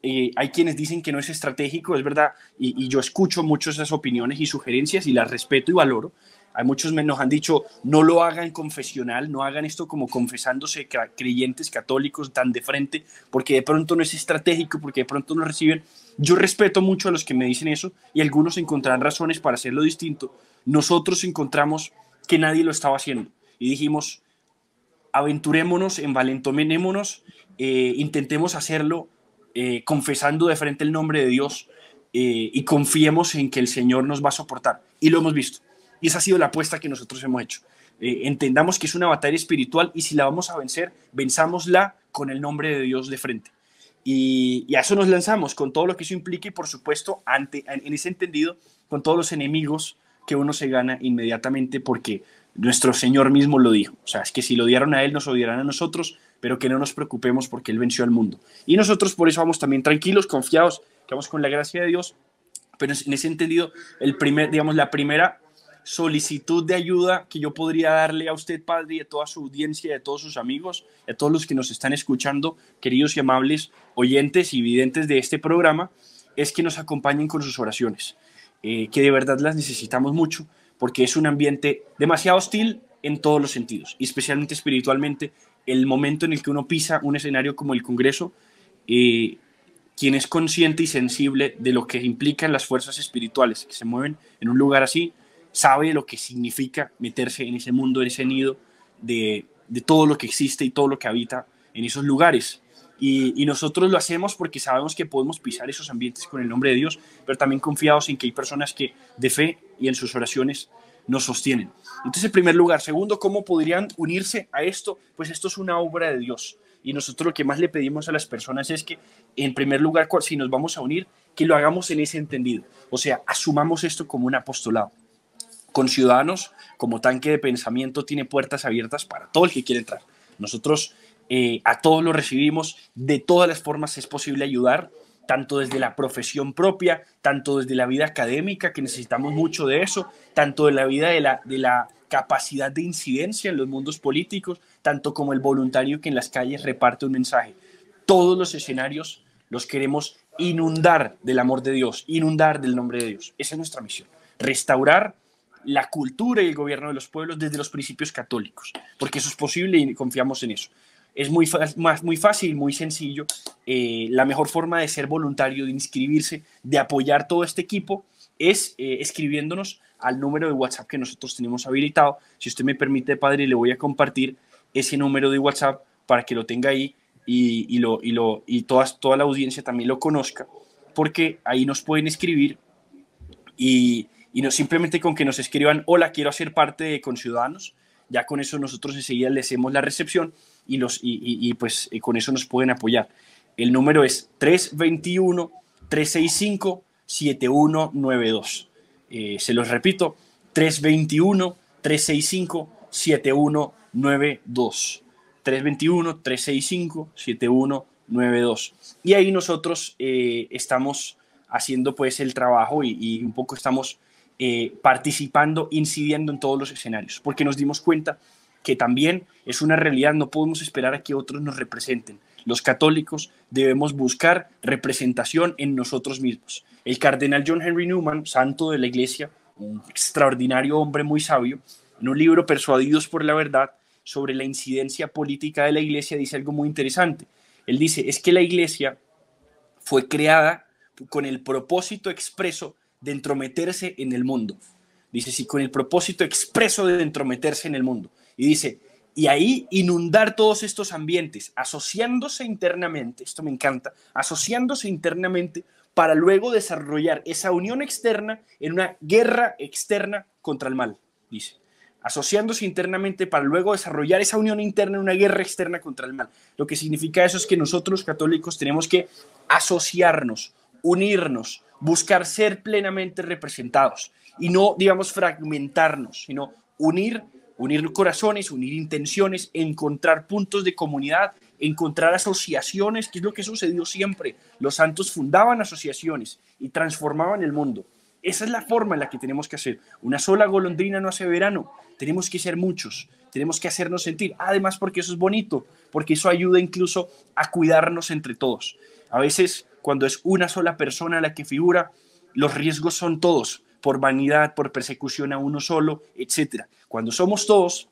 eh, hay quienes dicen que no es estratégico, es verdad, y, yo escucho muchas esas opiniones y sugerencias y las respeto y valoro. Hay muchos nos han dicho, no lo hagan confesional, no hagan esto como confesándose creyentes católicos tan de frente, porque de pronto no es estratégico, porque de pronto no reciben. Yo respeto mucho a los que me dicen eso y algunos encontrarán razones para hacerlo distinto. Nosotros encontramos que nadie lo estaba haciendo y dijimos, aventurémonos, envalentomémonos, eh, intentemos hacerlo eh, confesando de frente el nombre de Dios eh, y confiemos en que el Señor nos va a soportar. Y lo hemos visto. Y esa ha sido la apuesta que nosotros hemos hecho. entendamos que es una batalla espiritual y si la vamos a vencer, venzámosla con el nombre de Dios de frente. Y, y, a eso nos lanzamos, con todo lo que eso implica y por supuesto, ante, en ese entendido, con todos los enemigos que uno se gana inmediatamente porque nuestro Señor mismo lo dijo. O sea, es que si lo odiaron a Él, nos odiarán a nosotros, pero que no nos preocupemos porque Él venció al mundo. Y nosotros por eso vamos también tranquilos, confiados, que vamos con la gracia de Dios. Pero en ese entendido, el primer, digamos, la primera solicitud de ayuda que yo podría darle a usted, Padre, y a toda su audiencia, y a todos sus amigos, a todos los que nos están escuchando, queridos y amables oyentes y videntes de este programa, es que nos acompañen con sus oraciones, eh, que de verdad las necesitamos mucho porque es un ambiente demasiado hostil en todos los sentidos, y especialmente espiritualmente. El momento en el que uno pisa un escenario como el Congreso, eh, quien es consciente y sensible de lo que implican las fuerzas espirituales que se mueven en un lugar así, sabe lo que significa meterse en ese mundo, en ese nido de, de todo lo que existe y todo lo que habita en esos lugares. Y, y, nosotros lo hacemos porque sabemos que podemos pisar esos ambientes con el nombre de Dios, pero también confiados en que hay personas que de fe y en sus oraciones nos sostienen. Entonces, en primer lugar. Segundo, ¿cómo podrían unirse a esto? Pues esto es una obra de Dios. Y nosotros lo que más le pedimos a las personas es que, en primer lugar, si nos vamos a unir, que lo hagamos en ese entendido. O sea, asumamos esto como un apostolado. Con ciudadanos, como tanque de pensamiento, tiene puertas abiertas para todo el que quiere entrar. Nosotros eh, a todos lo recibimos, de todas las formas es posible ayudar, tanto desde la profesión propia, tanto desde la vida académica, que necesitamos mucho de eso, tanto de la vida de la, de la capacidad de incidencia en los mundos políticos, tanto como el voluntario que en las calles reparte un mensaje. Todos los escenarios los queremos inundar del amor de Dios, inundar del nombre de Dios. Esa es nuestra misión, restaurar la cultura y el gobierno de los pueblos desde los principios católicos, porque eso es posible y confiamos en eso es muy, más, muy fácil, muy sencillo. Eh, la mejor forma de ser voluntario, de inscribirse, de apoyar todo este equipo es eh, escribiéndonos al número de WhatsApp que nosotros tenemos habilitado. Si usted me permite, padre, le voy a compartir ese número de WhatsApp para que lo tenga ahí y, lo, y, lo, y toda, toda la audiencia también lo conozca, porque ahí nos pueden escribir y, y no simplemente con que nos escriban, hola, quiero hacer parte de Conciudadanos, ya con eso nosotros enseguida le hacemos la recepción y, los, y, pues con eso nos pueden apoyar. El número es 321-365-7192. Eh, se los repito, 321-365-7192. 321-365-7192. Y ahí nosotros eh, estamos haciendo pues el trabajo y, un poco estamos eh, participando, incidiendo en todos los escenarios, porque nos dimos cuenta que también es una realidad, no podemos esperar a que otros nos representen. Los católicos debemos buscar representación en nosotros mismos. El cardenal John Henry Newman, santo de la iglesia, un extraordinario hombre muy sabio, en un libro Persuadidos por la Verdad sobre la incidencia política de la iglesia, dice algo muy interesante. Él dice, es que la iglesia fue creada con el propósito expreso de entrometerse en el mundo. Dice, sí, con el propósito expreso de entrometerse en el mundo. Y dice, y ahí inundar todos estos ambientes, asociándose internamente, esto me encanta, asociándose internamente para luego desarrollar esa unión externa en una guerra externa contra el mal, dice. asociándose internamente para luego desarrollar esa unión interna en una guerra externa contra el mal. Lo que significa eso es que nosotros católicos tenemos que asociarnos, unirnos, buscar ser plenamente representados y no, digamos, fragmentarnos, sino unir, unir corazones, unir intenciones, encontrar puntos de comunidad, encontrar asociaciones, que es lo que sucedió siempre. Los santos fundaban asociaciones y transformaban el mundo. Esa es la forma en la que tenemos que hacer. Una sola golondrina no hace verano. Tenemos que ser muchos. Tenemos que hacernos sentir. Además, porque eso es bonito, porque eso ayuda incluso a cuidarnos entre todos. A veces, cuando es una sola persona la que figura, los riesgos son todos, por vanidad, por persecución a uno solo, etc. Cuando somos todos,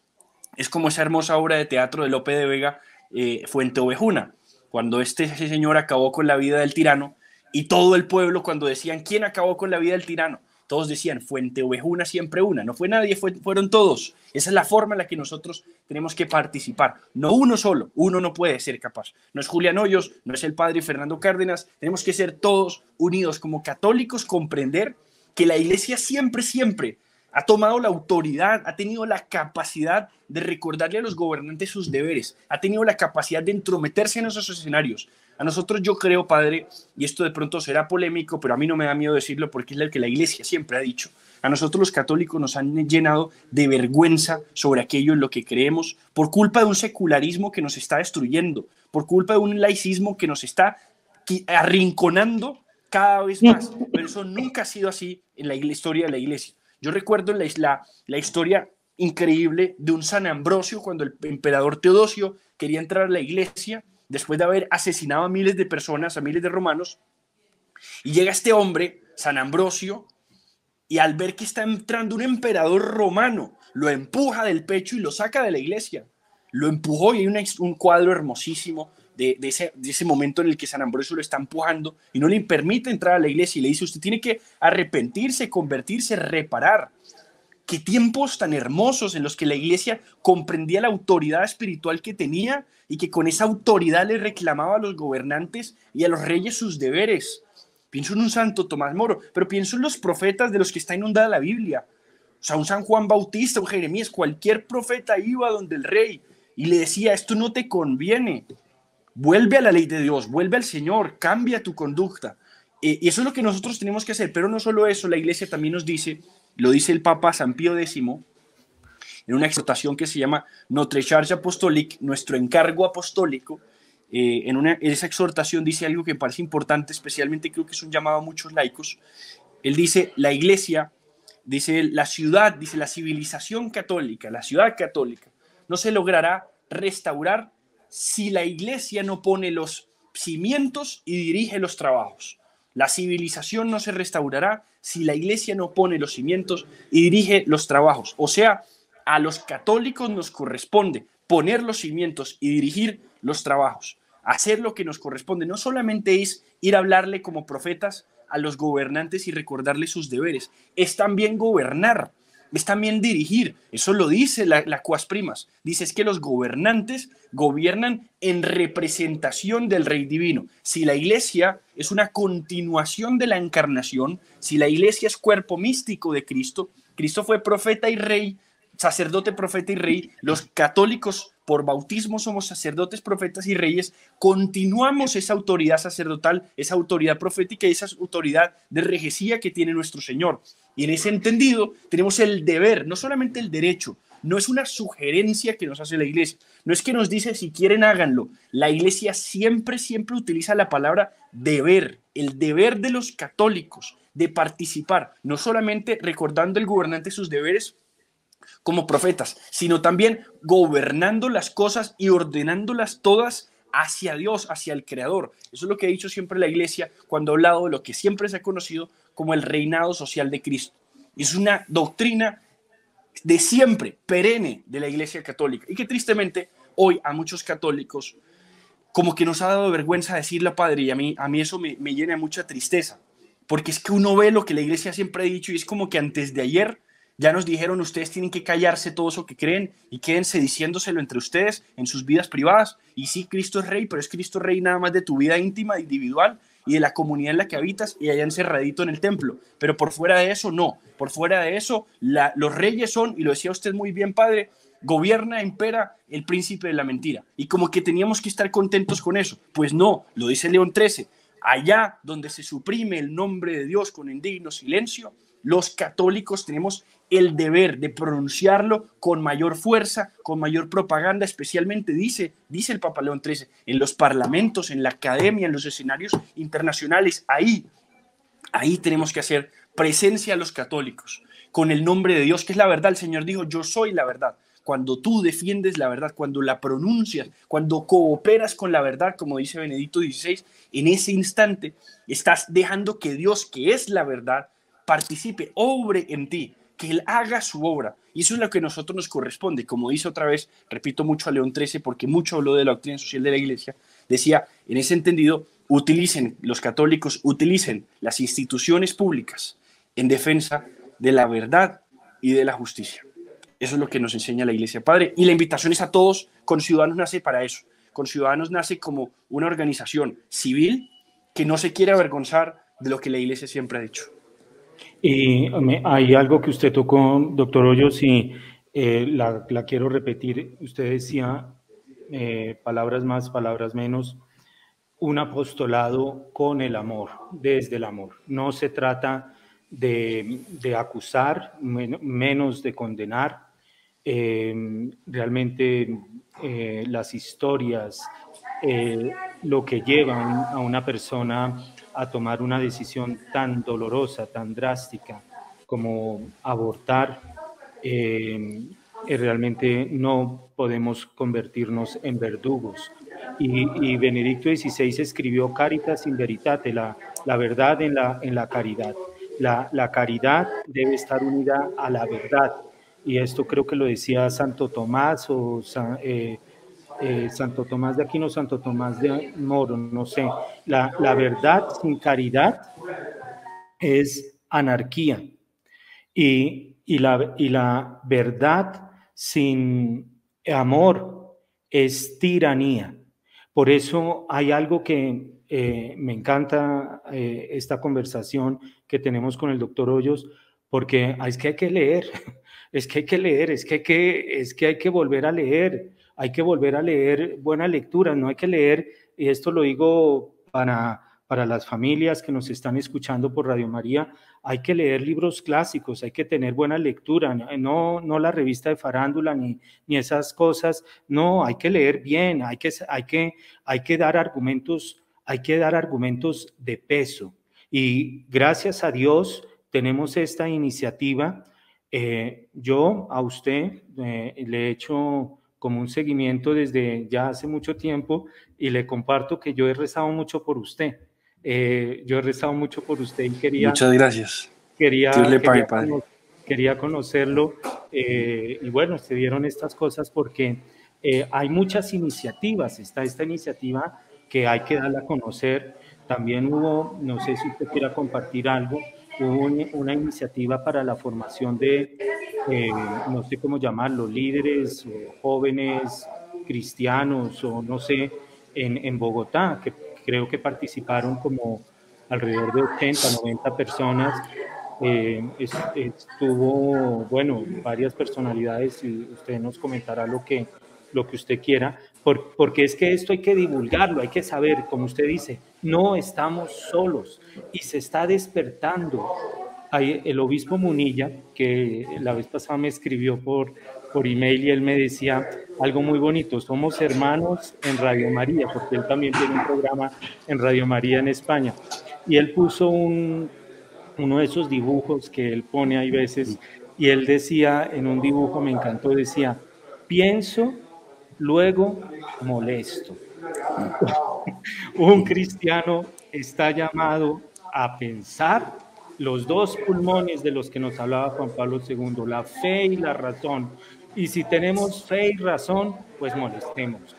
es como esa hermosa obra de teatro de Lope de Vega, eh, Fuente Ovejuna, cuando este señor acabó con la vida del tirano, y todo el pueblo cuando decían, ¿quién acabó con la vida del tirano? Todos decían, fuente ovejuna siempre una. No fue nadie, fueron todos. Esa es la forma en la que nosotros tenemos que participar. No uno solo, uno no puede ser capaz. No es Julián Hoyos, no es el padre Fernando Cárdenas. Tenemos que ser todos unidos como católicos, comprender que la iglesia siempre, siempre ha tomado la autoridad, ha tenido la capacidad de recordarle a los gobernantes sus deberes, ha tenido la capacidad de entrometerse en esos escenarios, a nosotros yo creo, Padre, y esto de pronto será polémico, pero a mí no me da miedo decirlo porque es lo que la Iglesia siempre ha dicho. A nosotros los católicos nos han llenado de vergüenza sobre aquello en lo que creemos por culpa de un secularismo que nos está destruyendo, por culpa de un laicismo que nos está arrinconando cada vez más. Pero eso nunca ha sido así en la historia de la Iglesia. Yo recuerdo la, la, la historia increíble de un San Ambrosio cuando el emperador Teodosio quería entrar a la iglesia después de haber asesinado a miles de personas, a miles de romanos, y llega este hombre, San Ambrosio, y al ver que está entrando un emperador romano, lo empuja del pecho y lo saca de la iglesia. Lo empujó y hay un, cuadro hermosísimo de, ese, de, ese, momento en el que San Ambrosio lo está empujando y no le permite entrar a la iglesia y le dice, usted tiene que arrepentirse, convertirse, reparar qué tiempos tan hermosos en los que la iglesia comprendía la autoridad espiritual que tenía y que con esa autoridad le reclamaba a los gobernantes y a los reyes sus deberes. Pienso en un santo Tomás Moro, pero pienso en los profetas de los que está inundada la Biblia. O sea, un San Juan Bautista, un Jeremías, cualquier profeta iba donde el rey y le decía, esto no te conviene, vuelve a la ley de Dios, vuelve al Señor, cambia tu conducta. Y eso es lo que nosotros tenemos que hacer, pero no solo eso, la iglesia también nos dice lo dice el Papa San Pío X en una exhortación que se llama Notre Charge Apostolique, nuestro encargo apostólico. Eh, en, una, esa exhortación dice algo que me parece importante, especialmente creo que es un llamado a muchos laicos. Él dice, la iglesia, dice la ciudad, dice la civilización católica, la ciudad católica, no se logrará restaurar si la iglesia no pone los cimientos y dirige los trabajos. La civilización no se restaurará si la iglesia no pone los cimientos y dirige los trabajos. O sea, a los católicos nos corresponde poner los cimientos y dirigir los trabajos. Hacer lo que nos corresponde no solamente es ir a hablarle como profetas a los gobernantes y recordarles sus deberes, es también gobernar es también dirigir. Eso lo dice la, Cuas Primas. Dice es que los gobernantes gobiernan en representación del Rey Divino. Si la iglesia es una continuación de la encarnación, si la iglesia es cuerpo místico de Cristo, Cristo fue profeta y rey, sacerdote, profeta y rey, los católicos por bautismo somos sacerdotes, profetas y reyes, continuamos esa autoridad sacerdotal, esa autoridad profética y esa autoridad de regecía que tiene nuestro Señor. Y en ese entendido tenemos el deber, no solamente el derecho, no es una sugerencia que nos hace la iglesia, no es que nos dice si quieren háganlo. La iglesia siempre, siempre utiliza la palabra deber, el deber de los católicos de participar, no solamente recordando el gobernante sus deberes, como profetas, sino también gobernando las cosas y ordenándolas todas hacia Dios, hacia el Creador. Eso es lo que ha dicho siempre la Iglesia cuando ha hablado de lo que siempre se ha conocido como el reinado social de Cristo. Es una doctrina de siempre, perenne de la Iglesia Católica. Y que tristemente hoy a muchos católicos como que nos ha dado vergüenza decirlo, Padre, y a mí, a mí eso me, me llena mucha tristeza, porque es que uno ve lo que la Iglesia siempre ha dicho y es como que antes de ayer ya nos dijeron, ustedes tienen que callarse todo eso que creen y quédense diciéndoselo entre ustedes en sus vidas privadas. Y sí, Cristo es rey, pero es Cristo rey nada más de tu vida íntima, individual. y de la comunidad en la que habitas y allá encerradito en el templo. Pero por fuera de eso, no. Por fuera de eso, los reyes son, y lo decía usted muy bien, padre, gobierna, impera el príncipe de la mentira. Y como que teníamos que estar contentos con eso. Pues no, lo dice León 13. Allá donde se suprime el nombre de Dios con indigno silencio, los católicos tenemos el deber de pronunciarlo con mayor fuerza, con mayor propaganda, especialmente dice, dice el Papa León XIII, en los parlamentos, en la academia, en los escenarios internacionales, ahí, ahí tenemos que hacer presencia a los católicos, con el nombre de Dios, que es la verdad. El Señor dijo, yo soy la verdad. Cuando tú defiendes la verdad, cuando la pronuncias, cuando cooperas con la verdad, como dice Benedicto XVI, en ese instante estás dejando que Dios, que es la verdad, participe, obre en ti, que Él haga su obra. Y eso es lo que a nosotros nos corresponde. Como dice otra vez, repito mucho a León XIII, porque mucho habló de la doctrina social de la Iglesia, decía, en ese entendido, utilicen, los católicos utilicen las instituciones públicas en defensa de la verdad y de la justicia. Eso es lo que nos enseña la Iglesia Padre. Y la invitación es a todos, con Ciudadanos nace para eso. Con Ciudadanos nace como una organización civil que no se quiere avergonzar de lo que la Iglesia siempre ha dicho. Y hay algo que usted tocó, doctor Hoyos, y eh, la, quiero repetir. Usted decía, eh, palabras más, palabras menos, un apostolado con el amor, desde el amor. No se trata de, acusar, menos de condenar. Eh, realmente las historias, lo que llevan a una persona a tomar una decisión tan dolorosa, tan drástica como abortar, eh, realmente no podemos convertirnos en verdugos. Y, Benedicto XVI escribió Caritas in Veritate, la, la verdad en la, en la caridad. La, la, caridad debe estar unida a la verdad. Y esto creo que lo decía Santo Tomás o eh, eh, Santo Tomás de Aquino, Santo Tomás de Moro, no sé. La, la verdad sin caridad es anarquía y, y, la, y la verdad sin amor es tiranía. Por eso hay algo que eh, me encanta eh, esta conversación que tenemos con el doctor Hoyos, porque es que hay que leer, [laughs] es que hay que leer, es que hay que, es que, hay que volver a leer hay que volver a leer buena lectura, no hay que leer, y esto lo digo para, para las familias que nos están escuchando por Radio María, hay que leer libros clásicos, hay que tener buena lectura, no, no la revista de farándula ni, ni esas cosas, no, hay que leer bien, hay que, hay que, hay que dar argumentos, hay que dar argumentos de peso. Y gracias a Dios tenemos esta iniciativa. Eh, yo a usted eh, le he hecho como un seguimiento desde ya hace mucho tiempo y le comparto que yo he rezado mucho por usted. Eh, yo he rezado mucho por usted y quería... Muchas gracias. Quería, quería, conocerlo eh, y bueno, se dieron estas cosas porque eh, hay muchas iniciativas. Está esta iniciativa que hay que darla a conocer. También hubo, no sé si usted quiera compartir algo, hubo una iniciativa para la formación de eh, no sé cómo llamarlo, líderes jóvenes cristianos o no sé, en, en, Bogotá, que creo que participaron como alrededor de 80, 90 personas. Eh, estuvo, bueno, varias personalidades y usted nos comentará lo que, lo que usted quiera, porque es que esto hay que divulgarlo, hay que saber, como usted dice, no estamos solos y se está despertando hay el obispo Munilla, que la vez pasada me escribió por, por email y él me decía algo muy bonito, somos hermanos en Radio María, porque él también tiene un programa en Radio María en España. Y él puso un, uno de esos dibujos que él pone hay veces, y él decía en un dibujo, me encantó, decía, pienso, luego molesto. [laughs] un cristiano está llamado a pensar los dos pulmones de los que nos hablaba Juan Pablo II, la fe y la razón. Y si tenemos fe y razón, pues molestemos.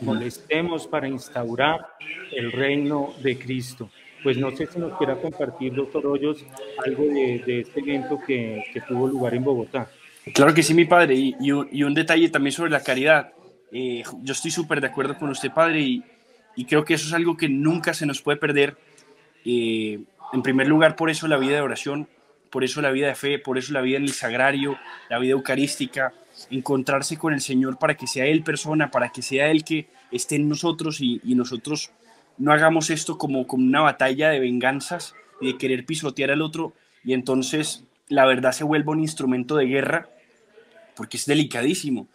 Molestemos para instaurar el reino de Cristo. Pues no sé si nos quiera compartir, doctor Hoyos, algo de, este evento que, tuvo lugar en Bogotá. Claro que sí, mi padre. Y, un, detalle también sobre la caridad. Eh, yo estoy súper de acuerdo con usted, padre, y, creo que eso es algo que nunca se nos puede perder. Eh, en primer lugar, por eso la vida de oración, por eso la vida de fe, por eso la vida en el sagrario, la vida eucarística, encontrarse con el Señor para que sea Él persona, para que sea Él que esté en nosotros y, nosotros no hagamos esto como, como una batalla de venganzas y de querer pisotear al otro y entonces la verdad se vuelva un instrumento de guerra porque es delicadísimo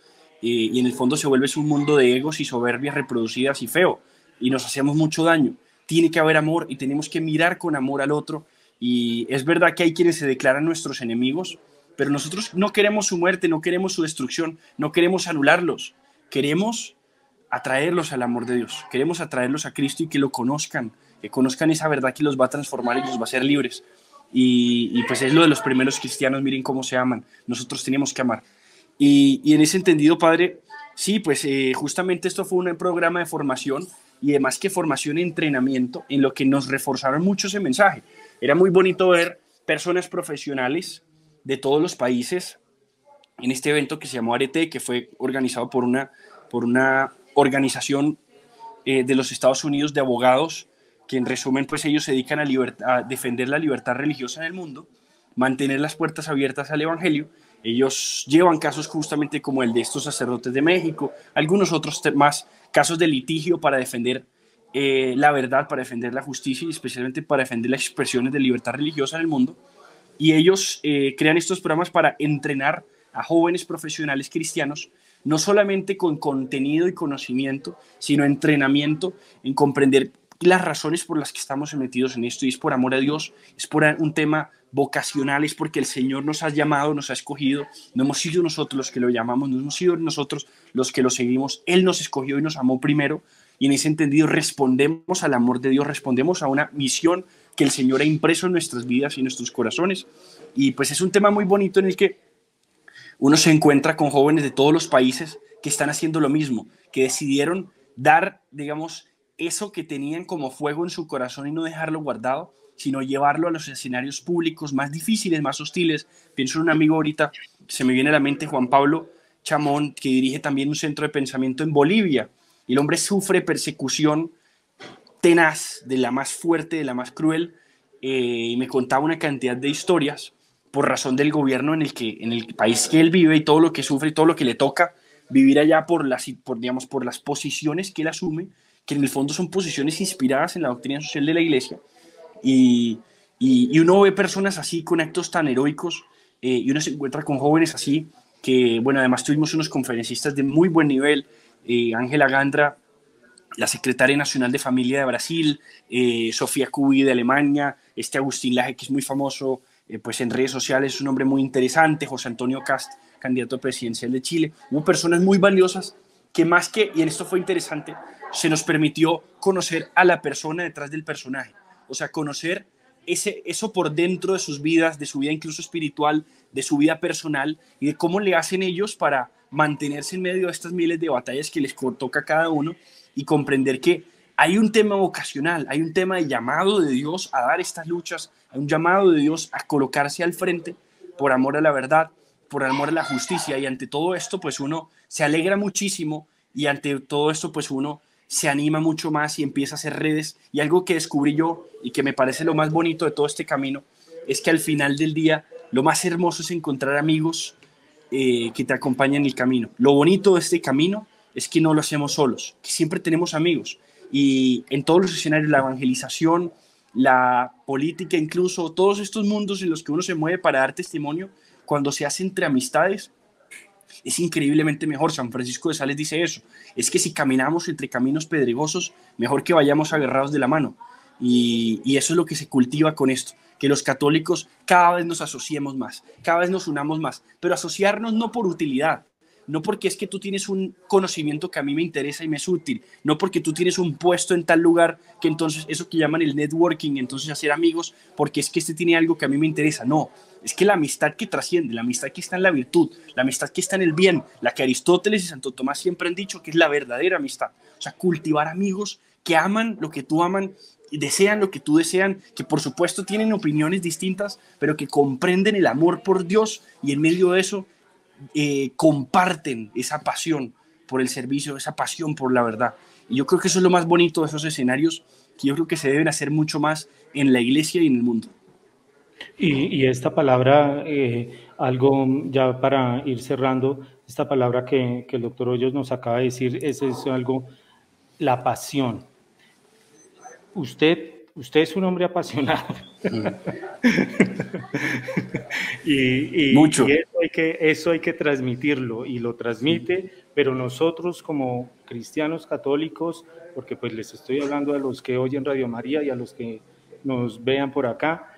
eh, y en el fondo se vuelve un mundo de egos y soberbias reproducidas y feo y nos hacemos mucho daño. Tiene que haber amor y tenemos que mirar con amor al otro y es verdad que hay quienes se declaran nuestros enemigos, pero nosotros no queremos su muerte, no queremos su destrucción, no queremos anularlos, queremos atraerlos al amor de Dios, queremos atraerlos a Cristo y que lo conozcan, que conozcan esa verdad que los va a transformar y los va a hacer libres. Y, pues es lo de los primeros cristianos, miren cómo se aman, nosotros tenemos que amar. Y, en ese entendido, Padre, sí, pues eh, justamente esto fue un programa de formación y además que formación y entrenamiento en lo que nos reforzaron mucho ese mensaje. Era muy bonito ver personas profesionales de todos los países en este evento que se llamó Arete, que fue organizado por una, por una organización eh, de los Estados Unidos de abogados, que en resumen, pues ellos se dedican a, a defender la libertad religiosa en el mundo, mantener las puertas abiertas al Evangelio. Ellos llevan casos justamente como el de estos sacerdotes de México, algunos otros más casos de litigio para defender eh, la verdad, para defender la justicia y especialmente para defender las expresiones de libertad religiosa en el mundo. Y ellos eh, crean estos programas para entrenar a jóvenes profesionales cristianos, no solamente con contenido y conocimiento, sino entrenamiento en comprender las razones por las que estamos metidos en esto, y es por amor a Dios, es por un tema vocacional, es porque el Señor nos ha llamado, nos ha escogido, no hemos sido nosotros los que lo llamamos, no hemos sido nosotros los que lo seguimos, Él nos escogió y nos amó primero, y en ese entendido respondemos al amor de Dios, respondemos a una misión que el Señor ha impreso en nuestras vidas y nuestros corazones. Y pues es un tema muy bonito en el que uno se encuentra con jóvenes de todos los países que están haciendo lo mismo, que decidieron dar, digamos, eso que tenían como fuego en su corazón y no dejarlo guardado, sino llevarlo a los escenarios públicos más difíciles, más hostiles. Pienso en un amigo ahorita, se me viene a la mente Juan Pablo Chamón, que dirige también un centro de pensamiento en Bolivia. El hombre sufre persecución tenaz, de la más fuerte, de la más cruel, eh, y me contaba una cantidad de historias por razón del gobierno en el, que, en el país que él vive y todo lo que sufre y todo lo que le toca vivir allá por las, por, digamos, por las posiciones que él asume, que en el fondo son posiciones inspiradas en la doctrina social de la iglesia. Y, y, uno ve personas así con actos tan heroicos eh, y uno se encuentra con jóvenes así que, bueno, además tuvimos unos conferencistas de muy buen nivel, eh, Ángela Gandra, la secretaria nacional de familia de Brasil, eh, Sofía Cubi de Alemania, este Agustín Laje que es muy famoso eh, pues en redes sociales, es un hombre muy interesante, José Antonio Cast, candidato presidencial de Chile. Hubo personas muy valiosas que más que, y en esto fue interesante, se nos permitió conocer a la persona detrás del personaje, o sea, conocer ese, eso por dentro de sus vidas, de su vida incluso espiritual, de su vida personal y de cómo le hacen ellos para mantenerse en medio de estas miles de batallas que les toca a cada uno y comprender que hay un tema vocacional, hay un tema de llamado de Dios a dar estas luchas, hay un llamado de Dios a colocarse al frente por amor a la verdad, por amor a la justicia y ante todo esto pues uno se alegra muchísimo y ante todo esto pues uno se anima mucho más y empieza a hacer redes y algo que descubrí yo y que me parece lo más bonito de todo este camino es que al final del día lo más hermoso es encontrar amigos eh, que te acompañan en el camino. Lo bonito de este camino es que no lo hacemos solos, que siempre tenemos amigos. Y en todos los escenarios, la evangelización, la política, incluso todos estos mundos en los que uno se mueve para dar testimonio, cuando se hace entre amistades, es increíblemente mejor. San Francisco de Sales dice eso. Es que si caminamos entre caminos pedregosos, mejor que vayamos agarrados de la mano. Y, eso es lo que se cultiva con esto, que los católicos cada vez nos asociemos más, cada vez nos unamos más, pero asociarnos no por utilidad, no porque es que tú tienes un conocimiento que a mí me interesa y me es útil, no porque tú tienes un puesto en tal lugar que entonces eso que llaman el networking, entonces hacer amigos, porque es que este tiene algo que a mí me interesa, no, es que la amistad que trasciende, la amistad que está en la virtud, la amistad que está en el bien, la que Aristóteles y Santo Tomás siempre han dicho que es la verdadera amistad, o sea, cultivar amigos que aman lo que tú aman desean lo que tú desean, que por supuesto tienen opiniones distintas, pero que comprenden el amor por Dios y en medio de eso eh, comparten esa pasión por el servicio, esa pasión por la verdad. Y yo creo que eso es lo más bonito de esos escenarios que yo creo que se deben hacer mucho más en la iglesia y en el mundo. Y, esta palabra, eh, algo ya para ir cerrando, esta palabra que, el doctor Hoyos nos acaba de decir, es, es algo, la pasión. Usted, usted es un hombre apasionado. Mm. [laughs] y, Mucho. eso, hay que, eso hay que transmitirlo y lo transmite, pero nosotros como cristianos católicos, porque pues les estoy hablando a los que oyen Radio María y a los que nos vean por acá,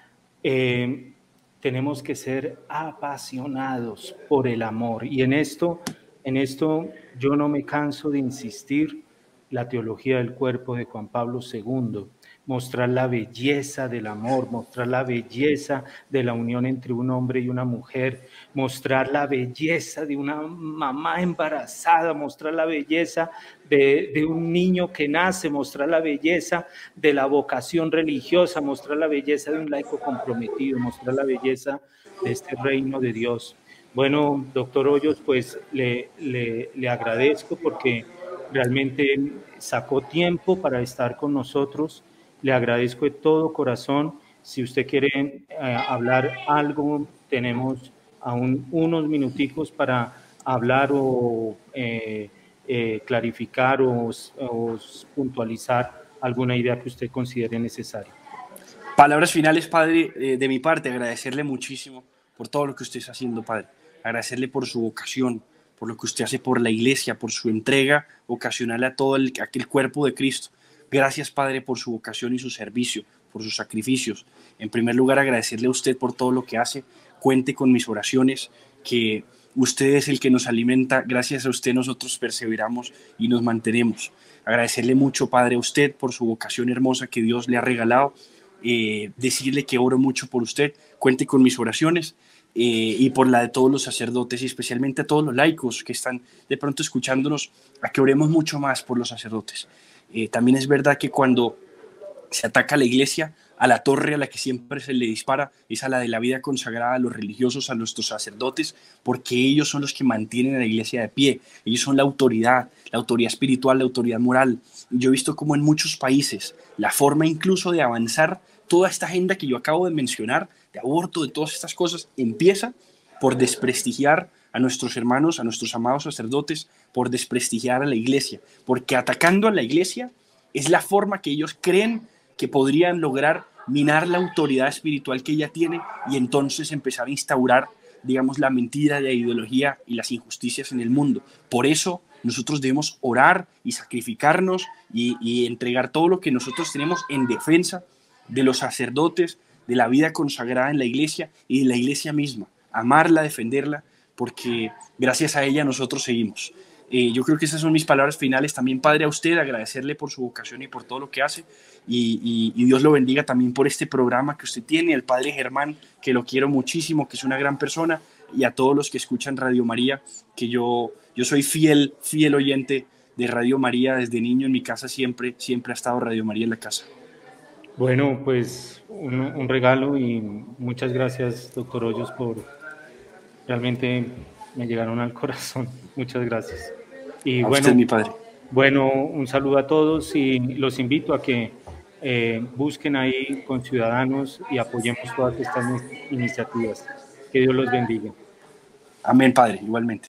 eh, tenemos que ser apasionados por el amor. Y en esto, en esto yo no me canso de insistir, la teología del cuerpo de Juan Pablo II mostrar la belleza del amor, mostrar la belleza de la unión entre un hombre y una mujer, mostrar la belleza de una mamá embarazada, mostrar la belleza de, un niño que nace, mostrar la belleza de la vocación religiosa, mostrar la belleza de un laico comprometido, mostrar la belleza de este reino de Dios. Bueno, doctor Hoyos, pues le, le, le agradezco porque realmente sacó tiempo para estar con nosotros le agradezco de todo corazón. Si usted quiere eh, hablar algo, tenemos aún unos minuticos para hablar o eh, eh, clarificar o, puntualizar alguna idea que usted considere necesaria. Palabras finales, Padre, de mi parte, agradecerle muchísimo por todo lo que usted está haciendo, Padre. Agradecerle por su vocación, por lo que usted hace por la iglesia, por su entrega ocasional a todo el, aquel cuerpo de Cristo. Gracias, Padre, por su vocación y su servicio, por sus sacrificios. En primer lugar, agradecerle a usted por todo lo que hace. Cuente con mis oraciones, que usted es el que nos alimenta. Gracias a usted nosotros perseveramos y nos mantenemos. Agradecerle mucho, Padre, a usted por su vocación hermosa que Dios le ha regalado. Eh, decirle que oro mucho por usted. Cuente con mis oraciones. Eh, y por la de todos los sacerdotes y especialmente a todos los laicos que están de pronto escuchándonos, a que oremos mucho más por los sacerdotes. Eh, también es verdad que cuando se ataca a la iglesia, a la torre a la que siempre se le dispara es a la de la vida consagrada a los religiosos, a nuestros sacerdotes, porque ellos son los que mantienen a la iglesia de pie, ellos son la autoridad, la autoridad espiritual, la autoridad moral. Yo he visto como en muchos países la forma incluso de avanzar toda esta agenda que yo acabo de mencionar, de aborto, de todas estas cosas, empieza por desprestigiar a nuestros hermanos, a nuestros amados sacerdotes, por desprestigiar a la iglesia, porque atacando a la iglesia es la forma que ellos creen que podrían lograr minar la autoridad espiritual que ella tiene y entonces empezar a instaurar, digamos, la mentira, la ideología y las injusticias en el mundo. Por eso nosotros debemos orar y sacrificarnos y, y entregar todo lo que nosotros tenemos en defensa de los sacerdotes, de la vida consagrada en la iglesia y de la iglesia misma, amarla, defenderla porque gracias a ella nosotros seguimos. Eh, yo creo que esas son mis palabras finales. También, Padre, a usted agradecerle por su vocación y por todo lo que hace. Y, Dios lo bendiga también por este programa que usted tiene. Al Padre Germán, que lo quiero muchísimo, que es una gran persona. Y a todos los que escuchan Radio María, que yo, yo soy fiel, fiel oyente de Radio María desde niño en mi casa. Siempre, siempre ha estado Radio María en la casa. Bueno, pues un, un regalo y muchas gracias, doctor Hoyos, por realmente me llegaron al corazón. [laughs] Muchas gracias. Y bueno, mi padre. Bueno, un saludo a todos y los invito a que eh, busquen ahí con ciudadanos y apoyemos todas estas iniciativas. Que Dios los bendiga. Amén, Padre, igualmente.